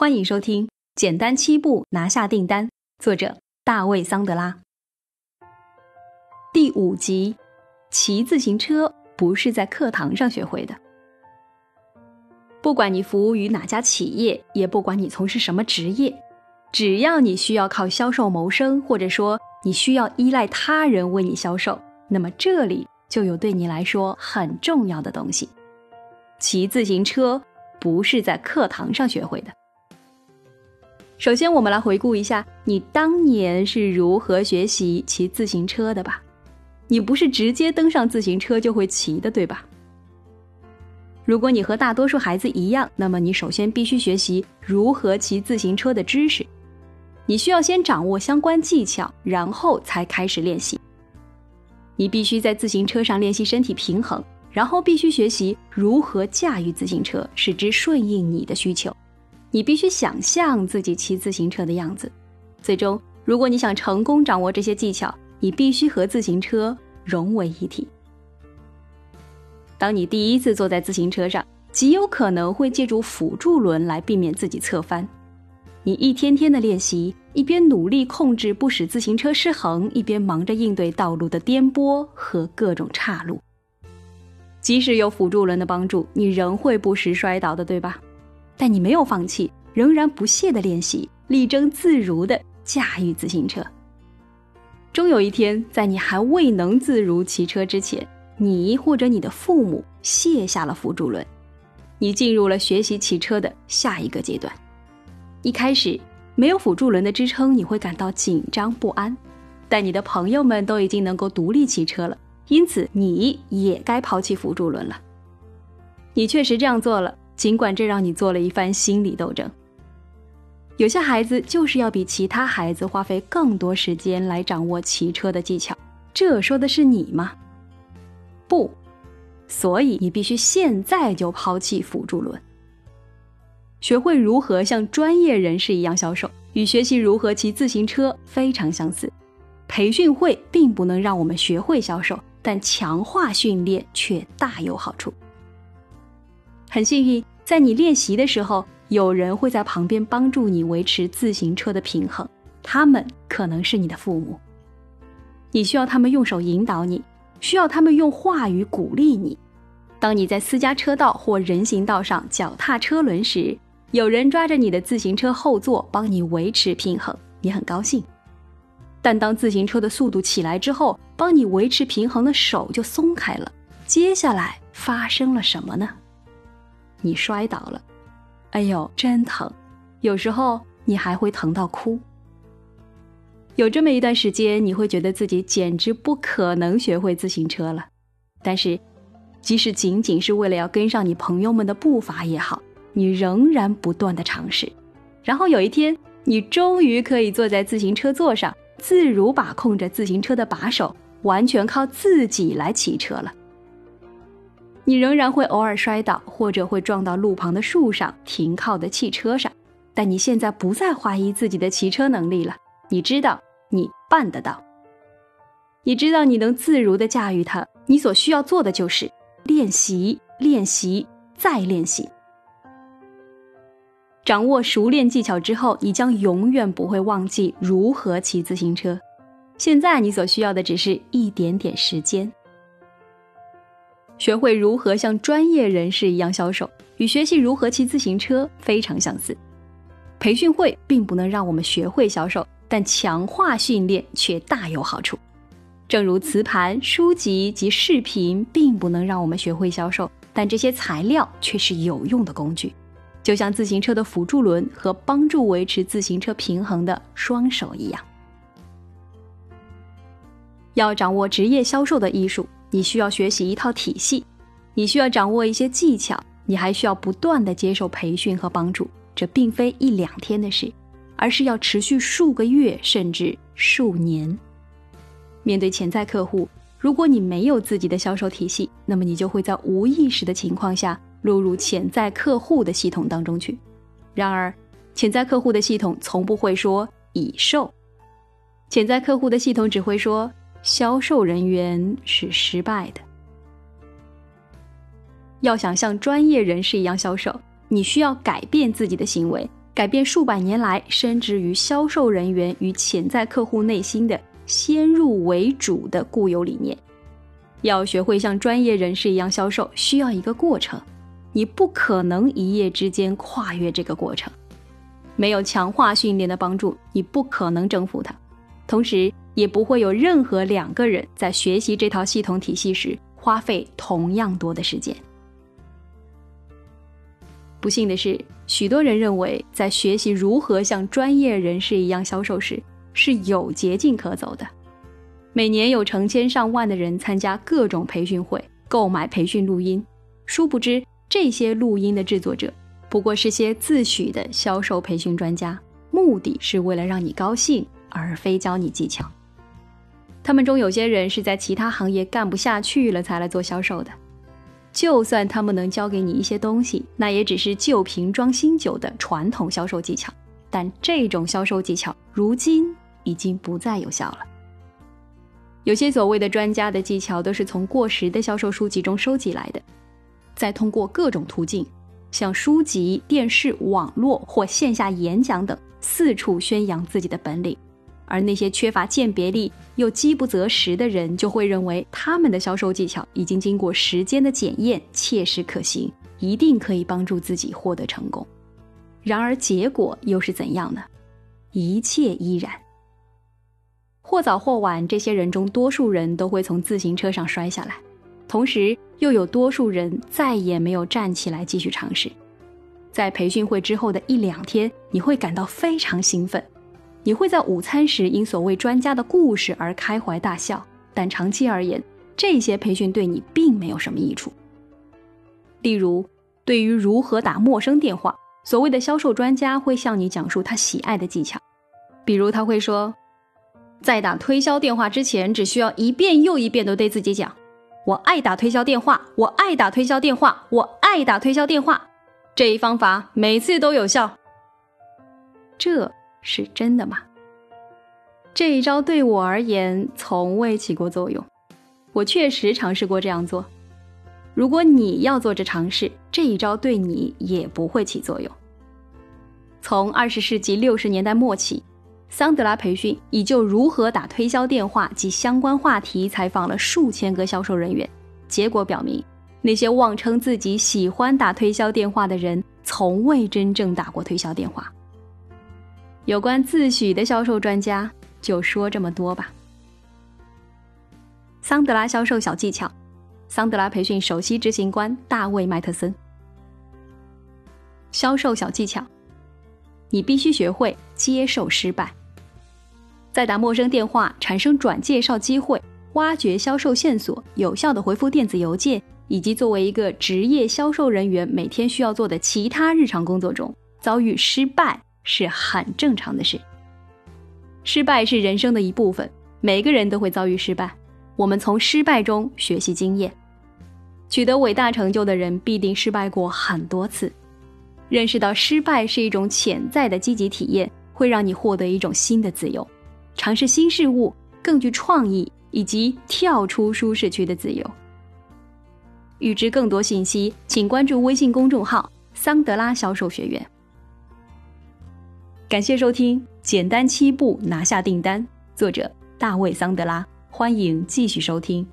欢迎收听《简单七步拿下订单》，作者大卫·桑德拉。第五集：骑自行车不是在课堂上学会的。不管你服务于哪家企业，也不管你从事什么职业，只要你需要靠销售谋生，或者说你需要依赖他人为你销售，那么这里就有对你来说很重要的东西。骑自行车不是在课堂上学会的。首先，我们来回顾一下你当年是如何学习骑自行车的吧。你不是直接登上自行车就会骑的，对吧？如果你和大多数孩子一样，那么你首先必须学习如何骑自行车的知识。你需要先掌握相关技巧，然后才开始练习。你必须在自行车上练习身体平衡，然后必须学习如何驾驭自行车，使之顺应你的需求。你必须想象自己骑自行车的样子。最终，如果你想成功掌握这些技巧，你必须和自行车融为一体。当你第一次坐在自行车上，极有可能会借助辅助轮来避免自己侧翻。你一天天的练习，一边努力控制不使自行车失衡，一边忙着应对道路的颠簸和各种岔路。即使有辅助轮的帮助，你仍会不时摔倒的，对吧？但你没有放弃，仍然不懈的练习，力争自如的驾驭自行车。终有一天，在你还未能自如骑车之前，你或者你的父母卸下了辅助轮，你进入了学习骑车的下一个阶段。一开始没有辅助轮的支撑，你会感到紧张不安，但你的朋友们都已经能够独立骑车了，因此你也该抛弃辅助轮了。你确实这样做了。尽管这让你做了一番心理斗争，有些孩子就是要比其他孩子花费更多时间来掌握骑车的技巧。这说的是你吗？不，所以你必须现在就抛弃辅助轮，学会如何像专业人士一样销售，与学习如何骑自行车非常相似。培训会并不能让我们学会销售，但强化训练却大有好处。很幸运。在你练习的时候，有人会在旁边帮助你维持自行车的平衡，他们可能是你的父母。你需要他们用手引导你，需要他们用话语鼓励你。当你在私家车道或人行道上脚踏车轮时，有人抓着你的自行车后座帮你维持平衡，你很高兴。但当自行车的速度起来之后，帮你维持平衡的手就松开了。接下来发生了什么呢？你摔倒了，哎呦，真疼！有时候你还会疼到哭。有这么一段时间，你会觉得自己简直不可能学会自行车了。但是，即使仅仅是为了要跟上你朋友们的步伐也好，你仍然不断的尝试。然后有一天，你终于可以坐在自行车座上，自如把控着自行车的把手，完全靠自己来骑车了。你仍然会偶尔摔倒，或者会撞到路旁的树上、停靠的汽车上，但你现在不再怀疑自己的骑车能力了。你知道你办得到，你知道你能自如地驾驭它。你所需要做的就是练习、练习、再练习。掌握熟练技巧之后，你将永远不会忘记如何骑自行车。现在你所需要的只是一点点时间。学会如何像专业人士一样销售，与学习如何骑自行车非常相似。培训会并不能让我们学会销售，但强化训练却大有好处。正如磁盘、书籍及视频并不能让我们学会销售，但这些材料却是有用的工具，就像自行车的辅助轮和帮助维持自行车平衡的双手一样。要掌握职业销售的艺术。你需要学习一套体系，你需要掌握一些技巧，你还需要不断的接受培训和帮助。这并非一两天的事，而是要持续数个月甚至数年。面对潜在客户，如果你没有自己的销售体系，那么你就会在无意识的情况下落入潜在客户的系统当中去。然而，潜在客户的系统从不会说已售，潜在客户的系统只会说。销售人员是失败的。要想像专业人士一样销售，你需要改变自己的行为，改变数百年来深植于销售人员与潜在客户内心的先入为主的固有理念。要学会像专业人士一样销售，需要一个过程，你不可能一夜之间跨越这个过程。没有强化训练的帮助，你不可能征服它。同时，也不会有任何两个人在学习这套系统体系时花费同样多的时间。不幸的是，许多人认为在学习如何像专业人士一样销售时是有捷径可走的。每年有成千上万的人参加各种培训会，购买培训录音。殊不知，这些录音的制作者不过是些自诩的销售培训专家，目的是为了让你高兴，而非教你技巧。他们中有些人是在其他行业干不下去了才来做销售的。就算他们能教给你一些东西，那也只是旧瓶装新酒的传统销售技巧。但这种销售技巧如今已经不再有效了。有些所谓的专家的技巧都是从过时的销售书籍中收集来的，再通过各种途径，像书籍、电视、网络或线下演讲等，四处宣扬自己的本领。而那些缺乏鉴别力又饥不择食的人，就会认为他们的销售技巧已经经过时间的检验，切实可行，一定可以帮助自己获得成功。然而结果又是怎样呢？一切依然。或早或晚，这些人中多数人都会从自行车上摔下来，同时又有多数人再也没有站起来继续尝试。在培训会之后的一两天，你会感到非常兴奋，你会在午餐时因所谓专家的故事而开怀大笑。但长期而言，这些培训对你并没有什么益处。例如，对于如何打陌生电话，所谓的销售专家会向你讲述他喜爱的技巧，比如他会说。在打推销电话之前，只需要一遍又一遍地对自己讲：“我爱打推销电话，我爱打推销电话，我爱打推销电话。”这一方法每次都有效。这是真的吗？这一招对我而言从未起过作用。我确实尝试过这样做。如果你要做这尝试，这一招对你也不会起作用。从二十世纪六十年代末起。桑德拉培训已就如何打推销电话及相关话题采访了数千个销售人员，结果表明，那些妄称自己喜欢打推销电话的人，从未真正打过推销电话。有关自诩的销售专家，就说这么多吧。桑德拉销售小技巧，桑德拉培训首席执行官大卫·麦特森。销售小技巧，你必须学会接受失败。在打陌生电话、产生转介绍机会、挖掘销售线索、有效的回复电子邮件，以及作为一个职业销售人员每天需要做的其他日常工作中，遭遇失败是很正常的事。失败是人生的一部分，每个人都会遭遇失败。我们从失败中学习经验。取得伟大成就的人必定失败过很多次。认识到失败是一种潜在的积极体验，会让你获得一种新的自由。尝试新事物，更具创意，以及跳出舒适区的自由。预知更多信息，请关注微信公众号“桑德拉销售学院”。感谢收听《简单七步拿下订单》，作者大卫·桑德拉。欢迎继续收听。